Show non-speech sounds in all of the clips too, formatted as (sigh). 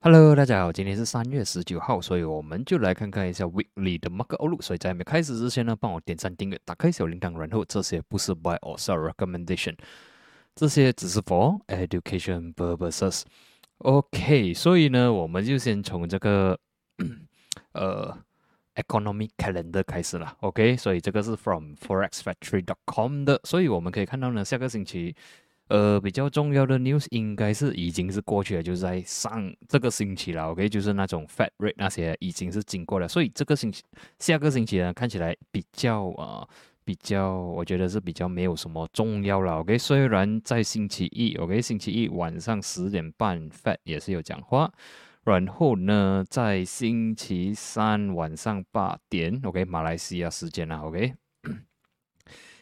Hello，大家好，今天是三月十九号，所以我们就来看看一下 Weekly 的 Market Outlook。所以在没开始之前呢，帮我点赞、订阅、打开小铃铛，然后这些不是 Buy or Sell Recommendation，这些只是 For Education Purposes。OK，所以呢，我们就先从这个呃 Economic Calendar 开始了。OK，所以这个是 From ForexFactory.com 的，所以我们可以看到呢，下个星期。呃，比较重要的 news 应该是已经是过去了，就是在上这个星期了，OK，就是那种 fat rate 那些已经是经过了，所以这个星期下个星期呢，看起来比较啊，比较我觉得是比较没有什么重要了，OK，虽然在星期一，OK，星期一晚上十点半，fat 也是有讲话，然后呢，在星期三晚上八点，OK，马来西亚时间了，OK。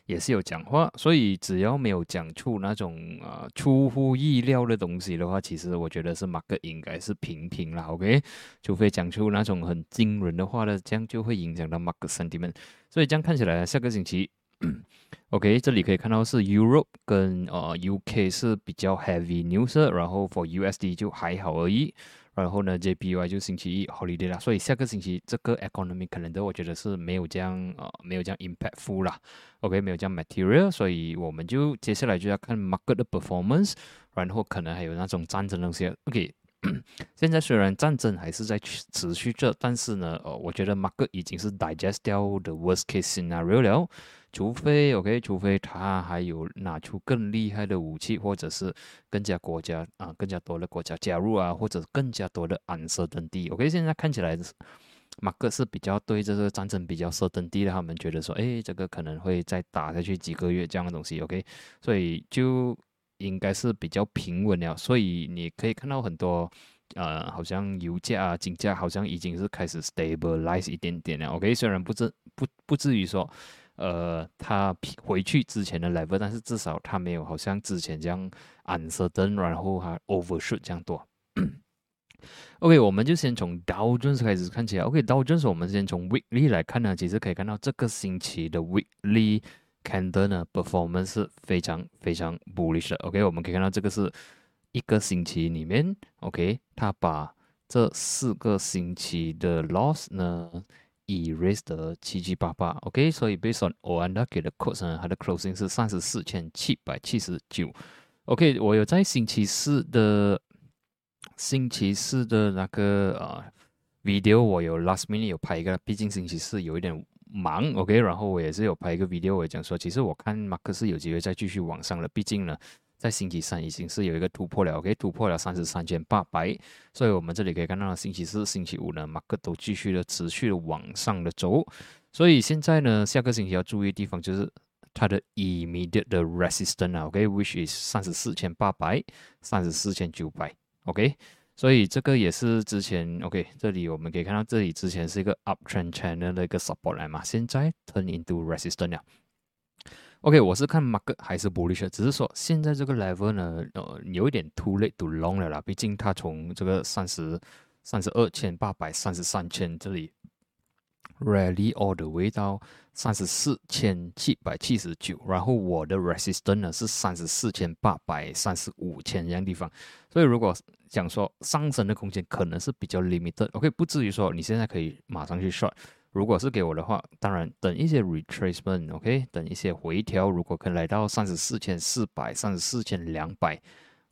也是有讲话，所以只要没有讲出那种啊出乎意料的东西的话，其实我觉得是马克应该是平平了，OK？除非讲出那种很惊人的话的，这样就会影响到马克 sentiment。所以这样看起来，下个星期，(coughs) OK？这里可以看到是 Europe 跟呃 UK 是比较 heavy news，然后 for USD 就还好而已。然后呢，JPY 就星期一 holiday 啦，所以下个星期这个 economy 可能的我觉得是没有这样呃没有这样 impactful 啦，OK 没有这样 material，所以我们就接下来就要看 market 的 performance，然后可能还有那种战争东西，OK。(coughs) 现在虽然战争还是在持续着，但是呢，呃，我觉得 market 已经是 digest 掉的 worst case scenario 了。除非 OK，除非他还有拿出更厉害的武器，或者是更加国家啊，更加多的国家加入啊，或者更加多的暗色等地。OK，现在看起来马克是比较对这个战争比较色等地的，他们觉得说，哎，这个可能会再打下去几个月这样的东西。OK，所以就应该是比较平稳了。所以你可以看到很多呃，好像油价啊、金价好像已经是开始 stabilize 一点点了。OK，虽然不至不不至于说。呃，他回去之前的 level，但是至少他没有好像之前这样 uncertain，然后还 overshoot 这样多。OK，我们就先从 Dow Jones 开始看起来。OK，Dow Jones 我们先从 weekly 来看呢，其实可以看到这个星期的 weekly candle 呢 performance 是非常非常 bullish 的。OK，我们可以看到这个是一个星期里面，OK，他把这四个星期的 loss 呢。Erase 的七七八八，OK，所以 based on o a n d a 给的 quote 呢，它的 closing 是三十四千七百七十九，OK，我有在星期四的星期四的那个啊 video，我有 last minute 有拍一个，毕竟星期四有一点忙，OK，然后我也是有拍一个 video，我讲说，其实我看马克思有机会再继续往上了，毕竟呢。在星期三已经是有一个突破了，OK，突破了三十三千八百，所以我们这里可以看到，星期四、星期五呢，马克都继续的持续的往上的走，所以现在呢，下个星期要注意的地方就是它的 immediate 的 resistance 啊，OK，which is 三十四千八百、三十四千九百，OK，所以这个也是之前 OK，这里我们可以看到，这里之前是一个 uptrend channel 的一个 support 来嘛，现在 turn into resistance 了。OK，我是看 mark 还是 bullish，只是说现在这个 level 呢，呃，有一点 too late to long 了啦。毕竟它从这个三十三十二千八百三十三千这里 rally all the way 到三十四千七百七十九，然后我的 resistance 呢是三十四千八百三十五千这样地方。所以如果讲说上升的空间可能是比较 limited。OK，不至于说你现在可以马上去 short。如果是给我的话，当然等一些 retracement，OK，等一些回调，如果可以来到三十四千四百、三十四千两百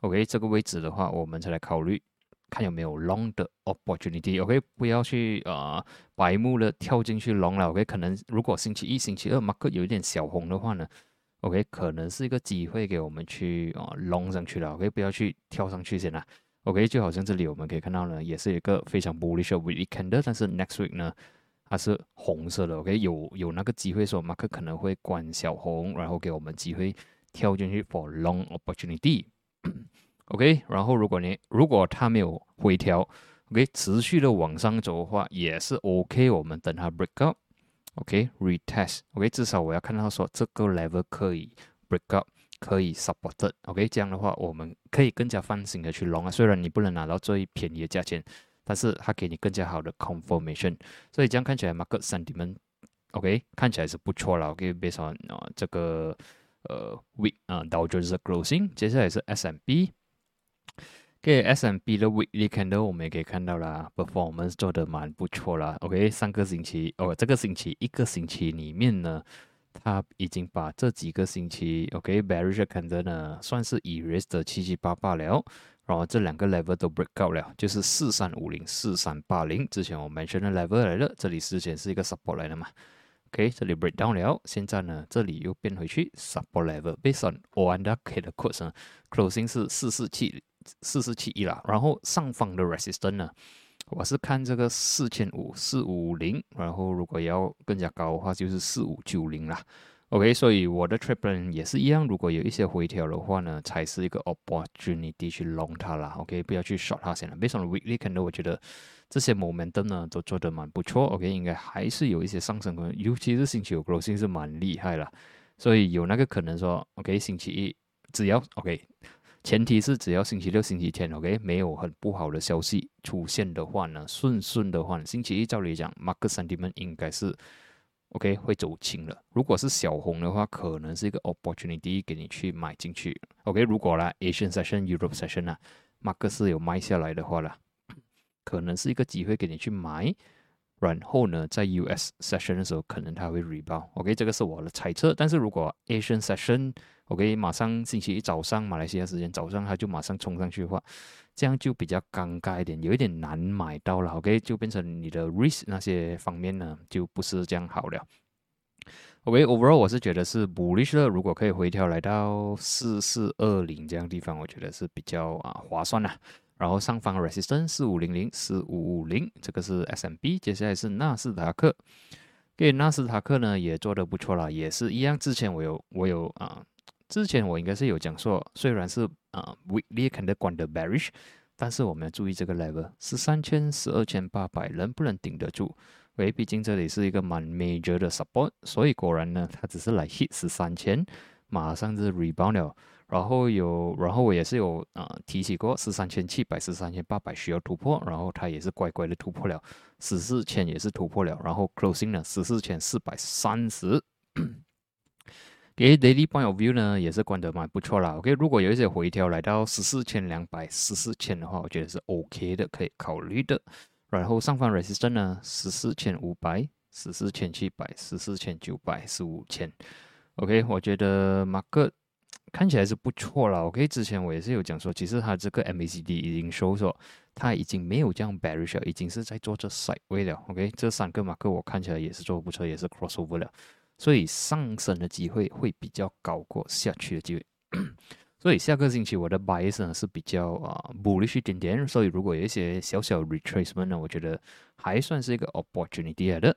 ，OK，这个位置的话，我们才来考虑看有没有 long 的 opportunity，OK，不要去啊白目的跳进去 long 了，OK，可能如果星期一、星期二 mark 有一点小红的话呢，OK，可能是一个机会给我们去啊 long 上去了，OK，不要去跳上去先啦，OK，就好像这里我们可以看到呢，也是一个非常 bullish weekend，但是 next week 呢？它是红色的，OK，有有那个机会说马克可能会关小红，然后给我们机会跳进去 for long opportunity，OK，(coughs) 然后如果你如果它没有回调，OK，持续的往上走的话也是 OK，我们等它 break up，OK，retest，OK，至少我要看到说这个 level 可以 break up，可以 supported，OK，这样的话我们可以更加放心的去 long 啊，虽然你不能拿到最便宜的价钱。但是它给你更加好的 confirmation，所以这样看起来 market sentiment，OK，看起来是不错了。OK，based on 啊这个呃 week 啊 Dow Jones closing，接下来是 S&P，给 S M B 的 Weekly Candle 我们也可以看到啦，performance 做的蛮不错啦。OK，上个星期哦，这个星期一个星期里面呢，它已经把这几个星期 OK bearish candle 呢算是 erase 的七七八八了。然后这两个 level 都 break out 了，就是四三五零、四三八零。之前我 mention 的 level 来了，这里之前是一个 support 来的嘛。OK，这里 break down 了，现在呢，这里又变回去 support level。Based on one day 的 closing 是四四七。四四七一啦，然后上方的 resistance 呢，我是看这个四千五四五零，然后如果要更加高的话，就是四五九零啦。OK，所以我的 trade plan 也是一样，如果有一些回调的话呢，才是一个 opportunity 去 long 它啦。OK，不要去 short 它先了。Based on weekly 可能我觉得这些 momentum 呢都做得蛮不错。OK，应该还是有一些上升可能，尤其是星期五 closing 是蛮厉害了，所以有那个可能说，OK，星期一只要 OK。前提是只要星期六、星期天，OK，没有很不好的消息出现的话呢，顺顺的话，星期一照理讲，Market Sentiment 应该是 OK 会走轻了。如果是小红的话，可能是一个 opportunity 给你去买进去。OK，如果啦 Asian Session、Europe Session 啊马克思有卖下来的话啦，可能是一个机会给你去买。然后呢，在 US Session 的时候，可能它会 rebound。OK，这个是我的猜测。但是如果 Asian Session OK，马上星期一早上马来西亚时间早上，它就马上冲上去的话，这样就比较尴尬一点，有一点难买到了。OK，就变成你的 risk 那些方面呢，就不是这样好了。OK，overall 我是觉得是 bullish 的，如果可以回调来到四四二零这样地方，我觉得是比较啊划算的。然后上方 resistance 四五零零四五五零，这个是 SMB，接下来是纳斯达克。给纳斯达克呢也做得不错啦，也是一样。之前我有我有啊。之前我应该是有讲说，虽然是啊，weekly 看得关的 bearish，但是我们要注意这个 level 是三千十二千八百能不能顶得住？喂，毕竟这里是一个蛮 major 的 support，所以果然呢，它只是来 hit 十三千，马上就 rebound 了。然后有，然后我也是有啊提起过十三千七百、十三千八百需要突破，然后它也是乖乖的突破了，十四千也是突破了，然后 closing 呢十四千四百三十。给 daily point of view 呢，也是关得蛮不错啦。OK，如果有一些回调来到十四千两百、十四千的话，我觉得是 OK 的，可以考虑的。然后上方 resistance 呢，十四千五百、十四千七百、十四千九百、十五千。OK，我觉得 market 看起来是不错了。OK，之前我也是有讲说，其实它这个 MACD 已经收缩，它已经没有这样 bearish，已经是在做这 side way 了。OK，这三个马克我看起来也是做不错，也是 crossover 了。所以上升的机会会比较高过下去的机会，(clears throat) 所以下个星期我的 bias 呢是比较啊 bullish 一点点，所以如果有一些小小 retracement 呢，我觉得还算是一个 opportunity 来的。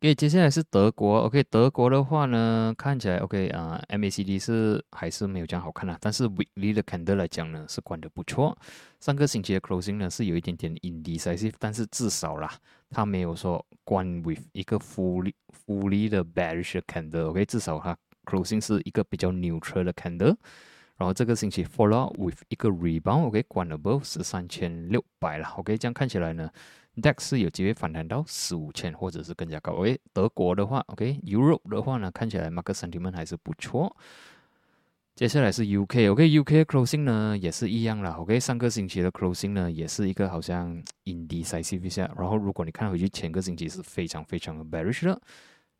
OK，接下来是德国，OK，德国的话呢，看起来 OK 啊，MACD 是还是没有这样好看啊，但是 weekly 的 candle 来讲呢是关的不错。上个星期的 closing 呢是有一点点 indecisive，但是至少啦，它没有说关 with 一个 fully fully 的 bearish candle，OK，至少它 closing 是一个比较 neutral 的 candle。然后这个星期 follow up with 一个 rebound，OK，关 above 是三千六百了，OK，这样看起来呢。DAX 是有机会反弹到四五千，或者是更加高。OK，德国的话，OK，Europe 的话呢，看起来 Market Sentiment 还是不错。接下来是 UK，OK，UK Closing 呢也是一样了。OK，上个星期的 Closing 呢也是一个好像 indecisive 一下。然后如果你看回去前个星期是非常非常的 bearish 的。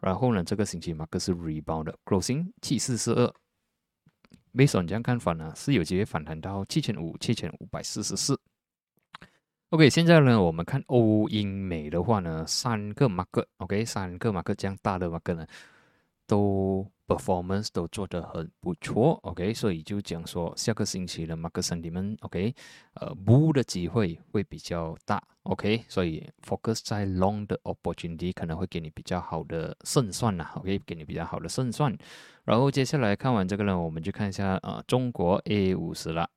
然后呢，这个星期 Market 是 rebound 的 Closing 七四四二。Based on 这样看法呢，是有机会反弹到七千五、七千五百四十四。OK，现在呢，我们看欧英美的话呢，三个 market，OK，三个 market 这样大的 market 呢，都 performance 都做得很不错，OK，所以就讲说下个星期的 market sentiment，OK，呃，bull 的机会会比较大，OK，所以 focus 在 long 的 opportunity 可能会给你比较好的胜算呐，OK，给你比较好的胜算。然后接下来看完这个呢，我们就看一下呃中国 A 五十了。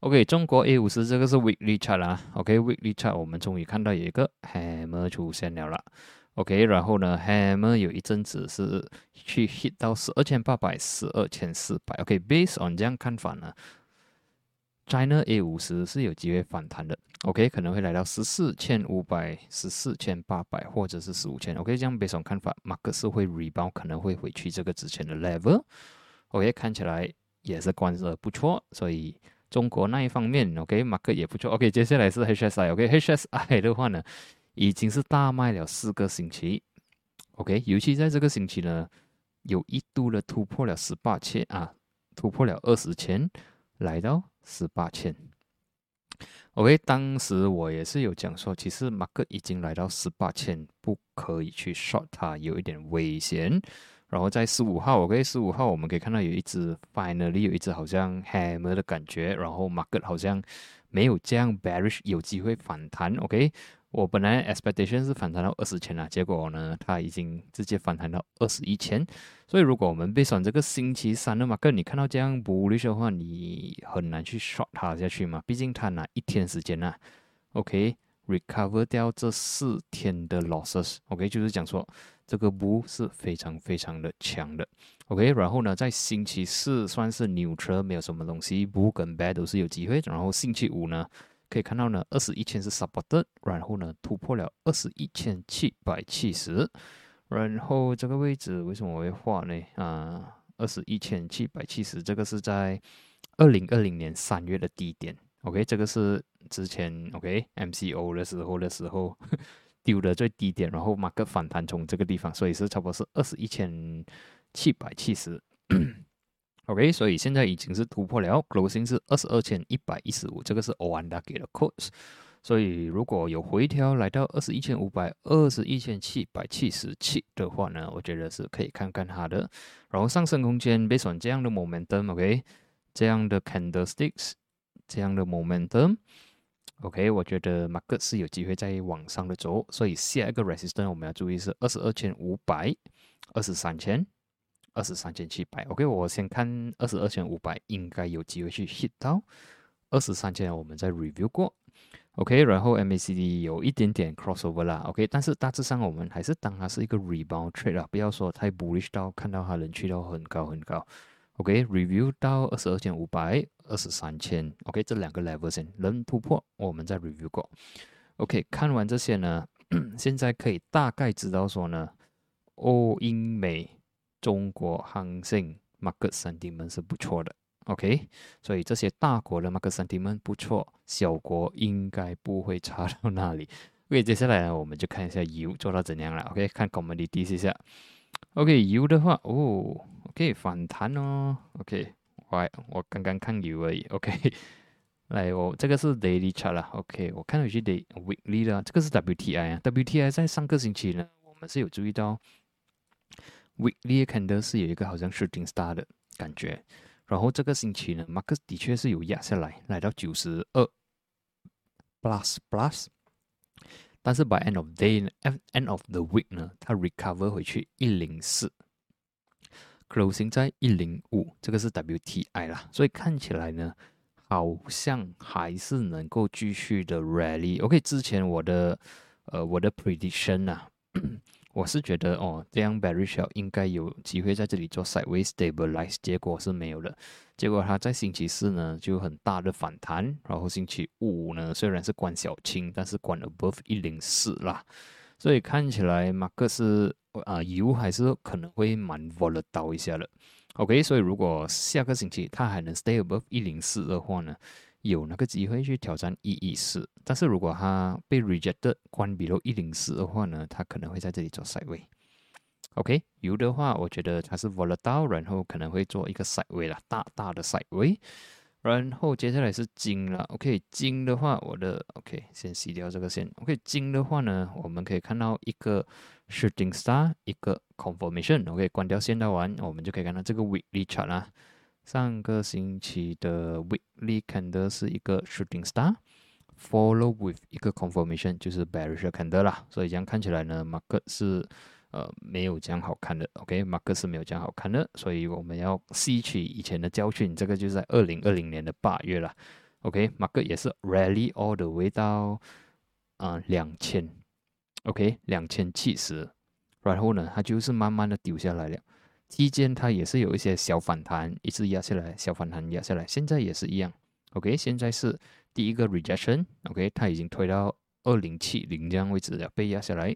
OK，中国 A 五十这个是 Weekly Chart 啦。OK，Weekly Chart 我们终于看到有一个 Hammer 出现了啦。OK，然后呢，Hammer 有一阵子是去 hit 到十二千八百、十二千四百。OK，Based on 这样看法呢，China A 五十是有机会反弹的。OK，可能会来到十四千五百、十四千八百或者是十五千。OK，这样 Based on 看法，马克思会 rebound，可能会回去这个之前的 level。OK，看起来也是观测不错，所以。中国那一方面，OK，market 也不错。OK，接下来是 HSI，OK，HSI 的话呢，已经是大卖了四个星期，OK，尤其在这个星期呢，有一度的突破了十八千啊，突破了二十千，来到十八千。OK，当时我也是有讲说，其实 market 已经来到十八千，不可以去 short 它，有一点危险。然后在十五号，OK，十五号我们可以看到有一只 finally 有一只好像 hammer 的感觉，然后 market 好像没有这样 bearish，有机会反弹，OK。我本来 expectation 是反弹到二十千啊，结果呢，它已经直接反弹到二十一千。所以如果我们被选这个星期三的 market，你看到这样 bullish 的话，你很难去 short 它下去嘛，毕竟它拿一天时间呐，OK。recover 掉这四天的 losses，OK，就是讲说这个五是非常非常的强的，OK，然后呢，在星期四算是 neutral，没有什么东西五跟 bear 都是有机会，然后星期五呢，可以看到呢，二十一千是 support，然后呢，突破了二十一千七百七十，然后这个位置为什么我会画呢？啊，二十一千七百七十，这个是在二零二零年三月的低点，OK，这个是。之前 OK MCO 的时候的时候丢的最低点，然后马克反弹从这个地方，所以是差不多是二十一千七百七十。OK，所以现在已经是突破了，closing 是二十二千一百一十五，这个是欧安达给的 quotes。所以如果有回调来到二十一千五百二十一千七百七十七的话呢，我觉得是可以看看它的。然后上升空间，based on 这样的 momentum，OK，这样的 candlesticks，这样的 momentum。OK，我觉得马克是有机会在往上的走，所以下一个 resistance 我们要注意是二十二千五百、二十三千、二十三千七百。OK，我先看二十二千五百应该有机会去 hit 到二十三千，我们再 review 过。OK，然后 MACD 有一点点 crossover 啦。OK，但是大致上我们还是当它是一个 rebound trade 啦，不要说太 bullish 到看到它能去到很高很高。OK，review 到二十二千五百。二十三千，OK，这两个 level 先能突破，我们再 review 过。OK，看完这些呢，现在可以大概知道说呢，欧英美中国航信 market sentiment 是不错的，OK，所以这些大国的 market sentiment 不错，小国应该不会差到哪里。OK，接下来呢，我们就看一下油做到怎样了。OK，看 commodity 一下。OK，油的话，哦，OK，反弹哦，OK，我我刚刚看油而已，OK，(laughs) 来，我这个是 daily chart 啦，OK，我看到是 day weekly 啦，这个是 WTI 啊，WTI 在上个星期呢，我们是有注意到 weekly candle 是有一个好像 shooting star 的感觉，然后这个星期呢，马克的确是有压下来，来到九十二 plus。Plus, 但是 by end of day，end of the week 呢，它 recover 回去一零四。closing 在一零五，这个是 WTI 啦，所以看起来呢，好像还是能够继续的 rally。OK，之前我的呃我的 prediction 啊，我是觉得哦，这样 bearish 应该有机会在这里做 sideways stabilize，结果是没有的。结果它在星期四呢就很大的反弹，然后星期五呢虽然是关小青，但是关 above 一零四啦，所以看起来马克思。啊，油还是可能会蛮 volatile 一下的，OK，所以如果下个星期它还能 stay above 一零四的话呢，有那个机会去挑战一一四。但是如果它被 rejected 关 below 一零四的话呢，它可能会在这里做 side O.K. 油的话，我觉得它是 volatile，然后可能会做一个 side way 啦，大大的 side way。然后接下来是金了，OK，金的话，我的 OK 先洗掉这个线，OK，金的话呢，我们可以看到一个 shooting star，一个 confirmation，OK，关掉线道完，我们就可以看到这个 weekly chart 啦。上个星期的 weekly candle 是一个 shooting star，follow with 一个 confirmation，就是 bearish candle 啦。所以这样看起来呢，market 是。呃，没有这样好看的，OK，马克是没有这样好看的，所以我们要吸取以前的教训。这个就在二零二零年的八月了，OK，马克也是 rally all the way 到啊两千，OK，两千七十，然后呢，它就是慢慢的丢下来了。期间它也是有一些小反弹，一直压下来，小反弹压下来，现在也是一样，OK，现在是第一个 rejection，OK，它已经推到二零七零这样位置了，被压下来。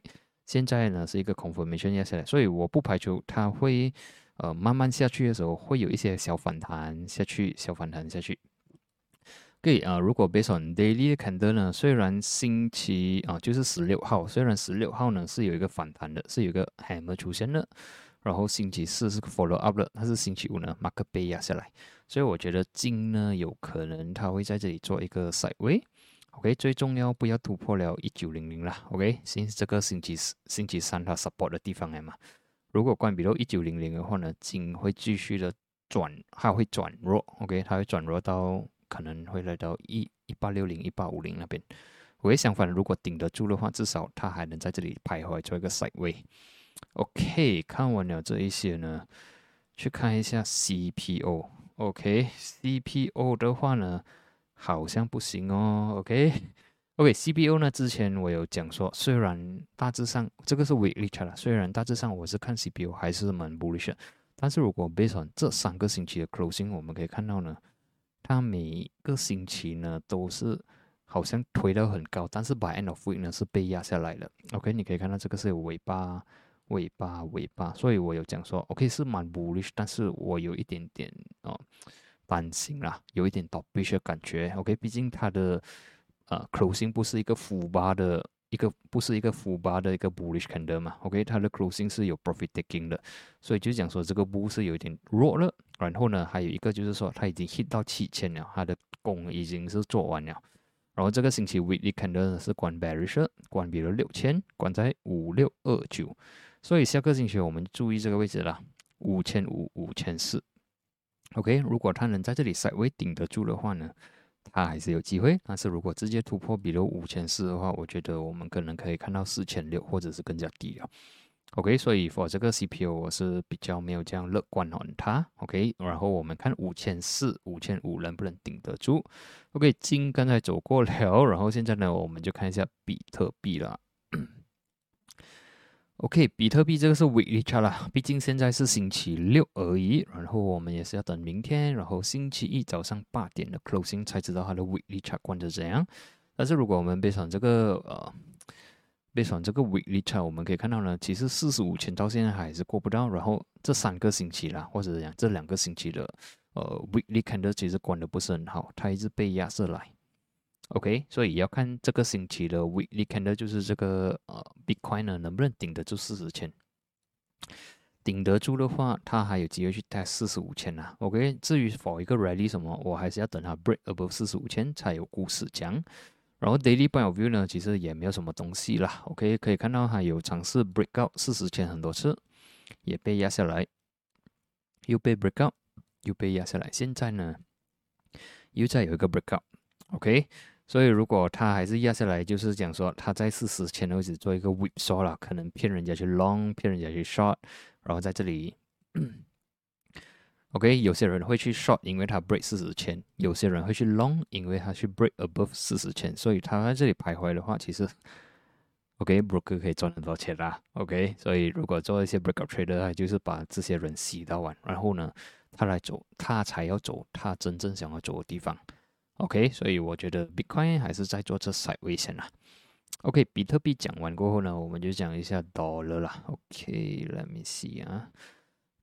现在呢是一个 confirmation 下来，所以我不排除它会呃慢慢下去的时候会有一些小反弹下去，小反弹下去。可以啊，如果 based on daily candle 呢，虽然星期啊就是十六号，虽然十六号呢是有一个反弹的，是有一个 hammer 出现的，然后星期四是 follow up 的，但是星期五呢 market 被压下来，所以我觉得金呢有可能它会在这里做一个 side way。OK，最重要不要突破了一九零零啦。OK，星这个星期四、星期三它 support 的地方来嘛。如果关闭到一九零零的话呢，金会继续的转，它会转弱。OK，它会转弱到可能会来到一一八六零、一八五零那边。我也相反，如果顶得住的话，至少它还能在这里徘徊做一个 side way。OK，看完了这一些呢，去看一下 CPO。OK，CPO 的话呢。好像不行哦，OK，OK，CPO (laughs) 呢？之前我有讲说，虽然大致上这个是 weekly chart，虽然大致上我是看 CPO 还是蛮 bullish，但是如果 based on 这三个星期的 closing，我们可以看到呢，它每个星期呢都是好像推到很高，但是 by end of week 呢是被压下来了。OK，你可以看到这个是尾巴、尾巴、尾巴，所以我有讲说，OK 是蛮 bullish，但是我有一点点哦。担心啦，有一点倒闭的感觉。OK，毕竟它的呃 closing 不是一个负八的一个，不是一个负八的一个 bullish candle 嘛。OK，它的 closing 是有 profit taking 的，所以就讲说这个 bull 是有点弱了。然后呢，还有一个就是说它已经 hit 到七千了，它的工已经是做完了。然后这个星期 weekly candle 是关 bearish，关闭了六千，关在五六二九。所以下个星期我们注意这个位置啦，五千五、五千四。OK，如果它能在这里稍微顶得住的话呢，它还是有机会。但是如果直接突破，比如五千四的话，我觉得我们可能可以看到四千六，或者是更加低了。OK，所以 for 这个 CPU 我是比较没有这样乐观哦。它 OK，然后我们看五千四、五千五能不能顶得住？OK，金刚才走过了，然后现在呢，我们就看一下比特币了。OK，比特币这个是 weekly chart 啦，毕竟现在是星期六而已，然后我们也是要等明天，然后星期一早上八点的 closing 才知道它的 weekly chart 关着怎样。但是如果我们背上这个呃，背上这个 weekly chart，我们可以看到呢，其实四十五千到现在还是过不到，然后这三个星期啦，或者讲这两个星期的呃 weekly candle 其实关的不是很好，它一直被压下来。OK，所以要看这个星期的 weekly candle，就是这个呃 Bitcoin 呢能不能顶得住四十千？顶得住的话，它还有机会去 test 四十五千呐。OK，至于否一个 Realy 什么，我还是要等它 break above 四十五千才有故事讲。然后 daily point of view 呢，其实也没有什么东西啦。OK，可以看到它有尝试 break out 四十千很多次，也被压下来，又被 break out，又被压下来。现在呢，又再有一个 break out。OK。所以，如果它还是压下来，就是讲说它在四十千的位置做一个 whip short 了，可能骗人家去 long，骗人家去 short，然后在这里，(coughs) OK，有些人会去 short，因为它 break 四十千；有些人会去 long，因为它去 break above 四十千。所以它在这里徘徊的话，其实 OK，broker 可以赚很多钱啦。OK，所以如果做一些 breakout trader，就是把这些人洗到完，然后呢，他来走，他才要走他真正想要走的地方。OK，所以我觉得 Bitcoin 还是在做这 side 危险啦。OK，比特币讲完过后呢，我们就讲一下 Dollar 啦。OK，Let me see 啊。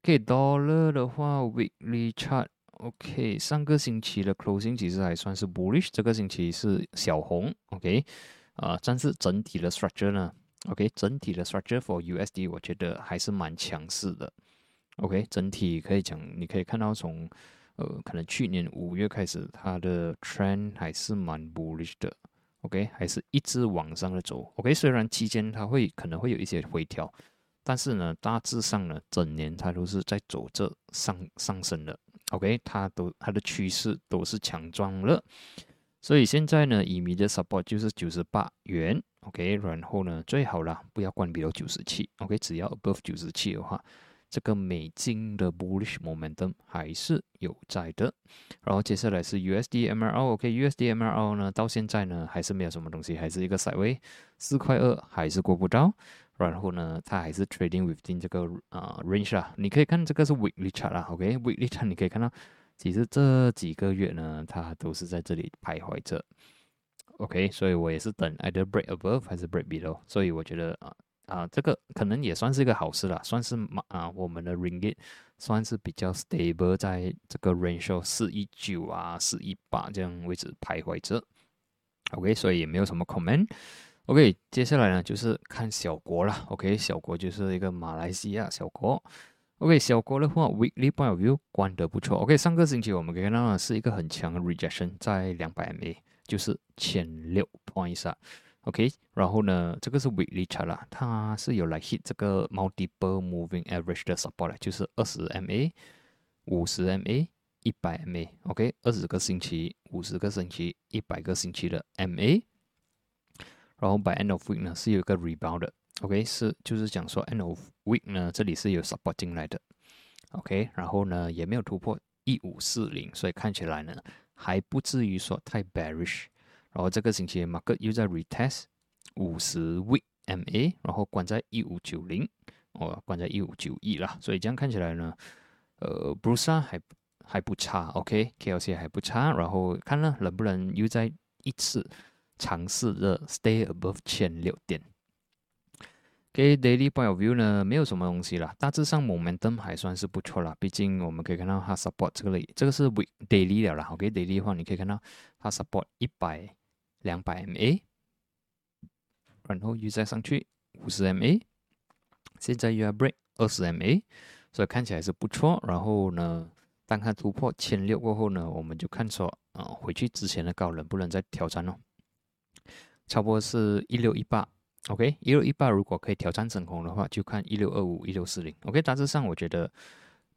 OK，Dollar 的话，Weekly chart，OK，上个星期的 closing 其实还算是 bullish，这个星期是小红。OK，啊，但是整体的 structure 呢？OK，整体的 structure for USD 我觉得还是蛮强势的。OK，整体可以讲，你可以看到从呃，可能去年五月开始，它的 trend 还是蛮 bullish 的，OK，还是一直往上的走，OK，虽然期间它会可能会有一些回调，但是呢，大致上呢，整年它都是在走这上上升的，OK，它都它的趋势都是强壮了，所以现在呢，以米的 support 就是九十八元，OK，然后呢，最好啦，不要关闭到九十七，OK，只要 above 九十七的话。这个美金的 bullish momentum 还是有在的，然后接下来是 USD MRO，OK，USD MRO 呢，到现在呢还是没有什么东西，还是一个 side way，四块二还是过不到，然后呢，它还是 trading within 这个啊 range 啊，你可以看这个是 weekly chart 啦，OK，weekly chart 你可以看到，其实这几个月呢，它都是在这里徘徊着，OK，所以我也是等 either break above 还是 break below，所以我觉得啊。啊，这个可能也算是一个好事了，算是嘛啊，我们的 ringgit 算是比较 stable 在这个 range 四一九啊、四一八这样位置徘徊着。OK，所以也没有什么 comment。OK，接下来呢就是看小国了。OK，小国就是一个马来西亚小国。OK，小国的话，weekly point of view 关得不错。OK，上个星期我们可以看到呢是一个很强的 rejection 在两百 MA，就是前六 points 啊。OK，然后呢，这个是 weekly chart 啦，它是有来 hit 这个 multiple moving average 的 support 就是二十 MA、五十 MA。一百 MA，OK，二十个星期，五十个星期，一百个星期的 MA，然后 by end of week 呢是有一个 rebound 的，OK，是就是讲说 end of week 呢这里是有 support 进来的，OK，然后呢也没有突破一五四零，所以看起来呢还不至于说太 bearish，然后这个星期 market 又在 retest 五十 week MA，然后关在一五九零，哦，关在一五九一啦，所以这样看起来呢，呃，Bruce 还。还不差，OK，KLC 还不差，然后看呢能不能又再一次尝试的 stay above 千六点。给 daily point of view 呢，没有什么东西啦，大致上 momentum 还算是不错啦，毕竟我们可以看到它 support 这个类，这个是 week daily 了啦，OK，daily 的话你可以看到它 support 一百、两百 MA，然后又再上去五十 MA，现在又要 break 二十 MA，所以看起来是不错，然后呢。当它突破千六过后呢，我们就看说，啊，回去之前的高能不能再挑战哦。差不多是一六一八，OK，一六一八如果可以挑战整红的话，就看一六二五、一六四零，OK。大致上我觉得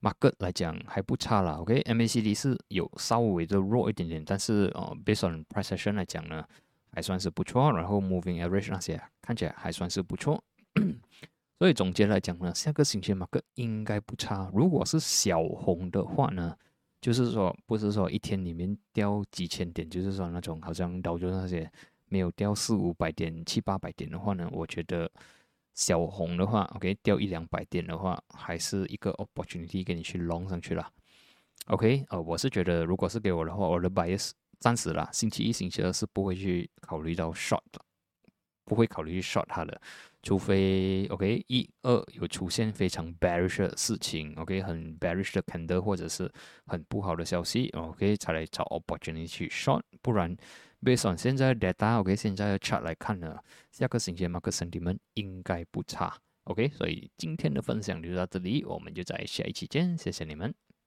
，market 来讲还不差啦，OK，MACD 是有稍微的弱一点点，但是呃，based on price action 来讲呢，还算是不错。然后 moving average 那些看起来还算是不错。(coughs) 所以总结来讲呢，下个星期马克应该不差。如果是小红的话呢，就是说不是说一天里面掉几千点，就是说那种好像导致那些没有掉四五百点、七八百点的话呢，我觉得小红的话，OK，掉一两百点的话，还是一个 opportunity 给你去 long 上去了。OK，呃，我是觉得如果是给我的话，我的 bias 暂时啦，星期一、星期二是不会去考虑到 short 的，不会考虑去 short 它的。除非 OK 一二有出现非常 bearish 的事情，OK 很 bearish 的 candle 或者是很不好的消息，OK 才来找 opportunity 去 short，不然 based on 现在的 data，OK 现在的 chart 来看呢，下个星期的 market sentiment 应该不差，OK 所以今天的分享就到这里，我们就在下一期见，谢谢你们。